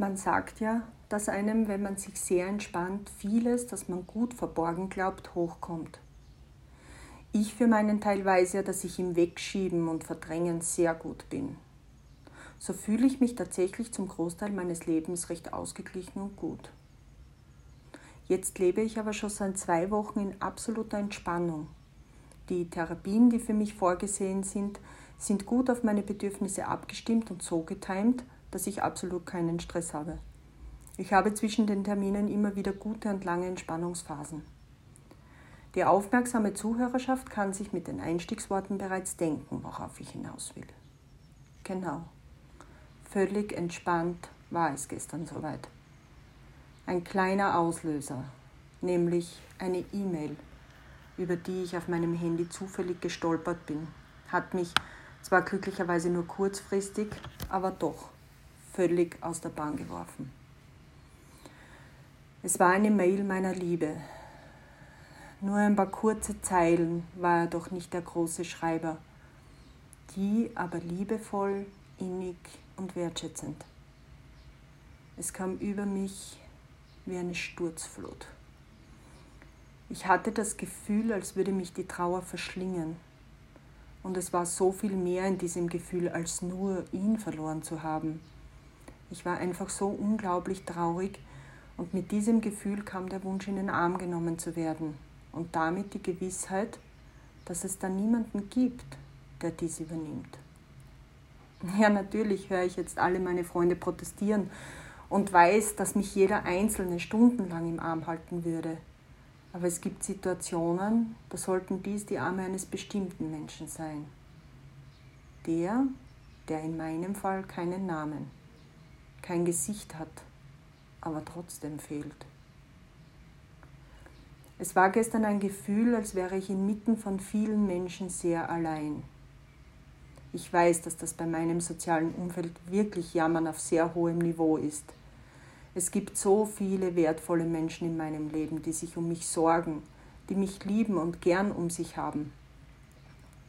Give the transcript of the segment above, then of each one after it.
Man sagt ja, dass einem, wenn man sich sehr entspannt, vieles, das man gut verborgen glaubt, hochkommt. Ich für meinen Teil weiß ja, dass ich im Wegschieben und Verdrängen sehr gut bin. So fühle ich mich tatsächlich zum Großteil meines Lebens recht ausgeglichen und gut. Jetzt lebe ich aber schon seit zwei Wochen in absoluter Entspannung. Die Therapien, die für mich vorgesehen sind, sind gut auf meine Bedürfnisse abgestimmt und so getimt, dass ich absolut keinen Stress habe. Ich habe zwischen den Terminen immer wieder gute und lange Entspannungsphasen. Die aufmerksame Zuhörerschaft kann sich mit den Einstiegsworten bereits denken, worauf ich hinaus will. Genau. Völlig entspannt war es gestern soweit. Ein kleiner Auslöser, nämlich eine E-Mail, über die ich auf meinem Handy zufällig gestolpert bin, hat mich zwar glücklicherweise nur kurzfristig, aber doch völlig aus der Bahn geworfen. Es war eine Mail meiner Liebe. Nur ein paar kurze Zeilen war er doch nicht der große Schreiber, die aber liebevoll, innig und wertschätzend. Es kam über mich wie eine Sturzflut. Ich hatte das Gefühl, als würde mich die Trauer verschlingen. Und es war so viel mehr in diesem Gefühl, als nur ihn verloren zu haben. Ich war einfach so unglaublich traurig und mit diesem Gefühl kam der Wunsch, in den Arm genommen zu werden und damit die Gewissheit, dass es da niemanden gibt, der dies übernimmt. Ja, natürlich höre ich jetzt alle meine Freunde protestieren und weiß, dass mich jeder Einzelne stundenlang im Arm halten würde. Aber es gibt Situationen, da sollten dies die Arme eines bestimmten Menschen sein. Der, der in meinem Fall keinen Namen kein Gesicht hat, aber trotzdem fehlt. Es war gestern ein Gefühl, als wäre ich inmitten von vielen Menschen sehr allein. Ich weiß, dass das bei meinem sozialen Umfeld wirklich Jammern auf sehr hohem Niveau ist. Es gibt so viele wertvolle Menschen in meinem Leben, die sich um mich sorgen, die mich lieben und gern um sich haben,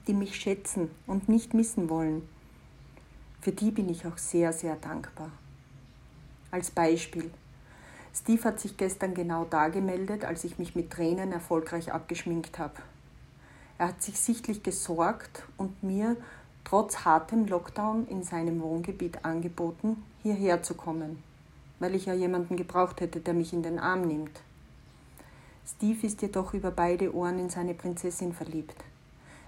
die mich schätzen und nicht missen wollen. Für die bin ich auch sehr, sehr dankbar. Als Beispiel. Steve hat sich gestern genau da gemeldet, als ich mich mit Tränen erfolgreich abgeschminkt habe. Er hat sich sichtlich gesorgt und mir trotz hartem Lockdown in seinem Wohngebiet angeboten, hierher zu kommen, weil ich ja jemanden gebraucht hätte, der mich in den Arm nimmt. Steve ist jedoch über beide Ohren in seine Prinzessin verliebt.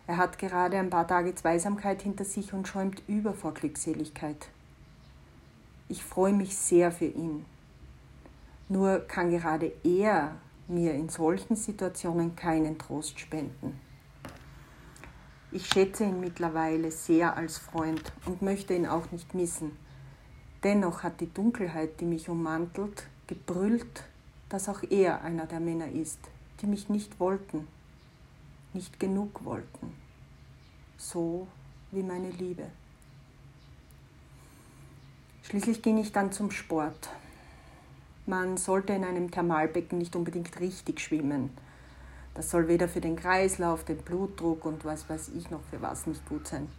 Er hat gerade ein paar Tage Zweisamkeit hinter sich und schäumt über vor Glückseligkeit. Ich freue mich sehr für ihn. Nur kann gerade er mir in solchen Situationen keinen Trost spenden. Ich schätze ihn mittlerweile sehr als Freund und möchte ihn auch nicht missen. Dennoch hat die Dunkelheit, die mich ummantelt, gebrüllt, dass auch er einer der Männer ist, die mich nicht wollten, nicht genug wollten, so wie meine Liebe. Schließlich ging ich dann zum Sport. Man sollte in einem Thermalbecken nicht unbedingt richtig schwimmen. Das soll weder für den Kreislauf, den Blutdruck und was weiß ich noch für was nicht gut sein.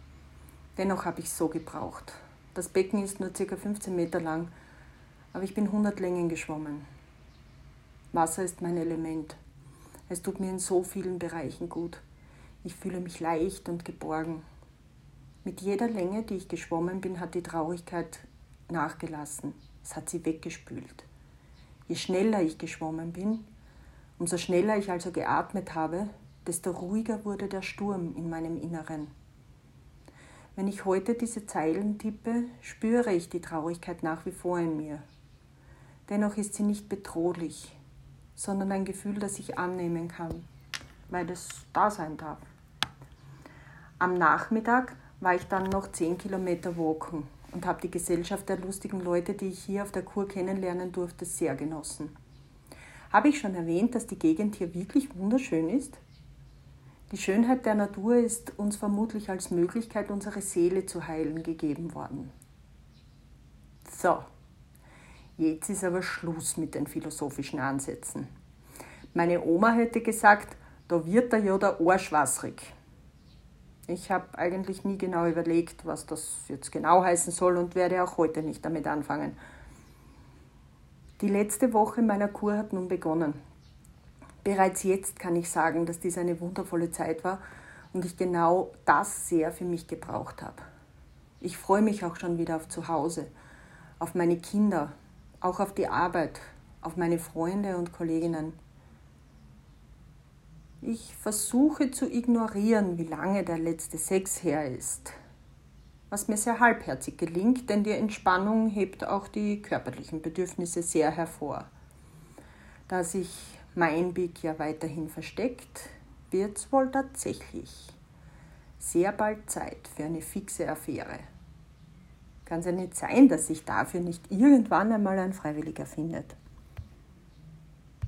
Dennoch habe ich es so gebraucht. Das Becken ist nur ca. 15 Meter lang, aber ich bin 100 Längen geschwommen. Wasser ist mein Element. Es tut mir in so vielen Bereichen gut. Ich fühle mich leicht und geborgen. Mit jeder Länge, die ich geschwommen bin, hat die Traurigkeit nachgelassen. Es hat sie weggespült. Je schneller ich geschwommen bin, umso schneller ich also geatmet habe, desto ruhiger wurde der Sturm in meinem Inneren. Wenn ich heute diese Zeilen tippe, spüre ich die Traurigkeit nach wie vor in mir. Dennoch ist sie nicht bedrohlich, sondern ein Gefühl, das ich annehmen kann, weil es da sein darf. Am Nachmittag war ich dann noch zehn Kilometer walken und habe die Gesellschaft der lustigen Leute, die ich hier auf der Kur kennenlernen durfte, sehr genossen. Habe ich schon erwähnt, dass die Gegend hier wirklich wunderschön ist? Die Schönheit der Natur ist uns vermutlich als Möglichkeit, unsere Seele zu heilen, gegeben worden. So, jetzt ist aber Schluss mit den philosophischen Ansätzen. Meine Oma hätte gesagt, da wird der ja der Arsch wasserig. Ich habe eigentlich nie genau überlegt, was das jetzt genau heißen soll und werde auch heute nicht damit anfangen. Die letzte Woche meiner Kur hat nun begonnen. Bereits jetzt kann ich sagen, dass dies eine wundervolle Zeit war und ich genau das sehr für mich gebraucht habe. Ich freue mich auch schon wieder auf Zuhause, auf meine Kinder, auch auf die Arbeit, auf meine Freunde und Kolleginnen. Ich versuche zu ignorieren, wie lange der letzte Sex her ist. Was mir sehr halbherzig gelingt, denn die Entspannung hebt auch die körperlichen Bedürfnisse sehr hervor. Da sich mein Big ja weiterhin versteckt, wird es wohl tatsächlich sehr bald Zeit für eine fixe Affäre. Kann es ja nicht sein, dass sich dafür nicht irgendwann einmal ein Freiwilliger findet.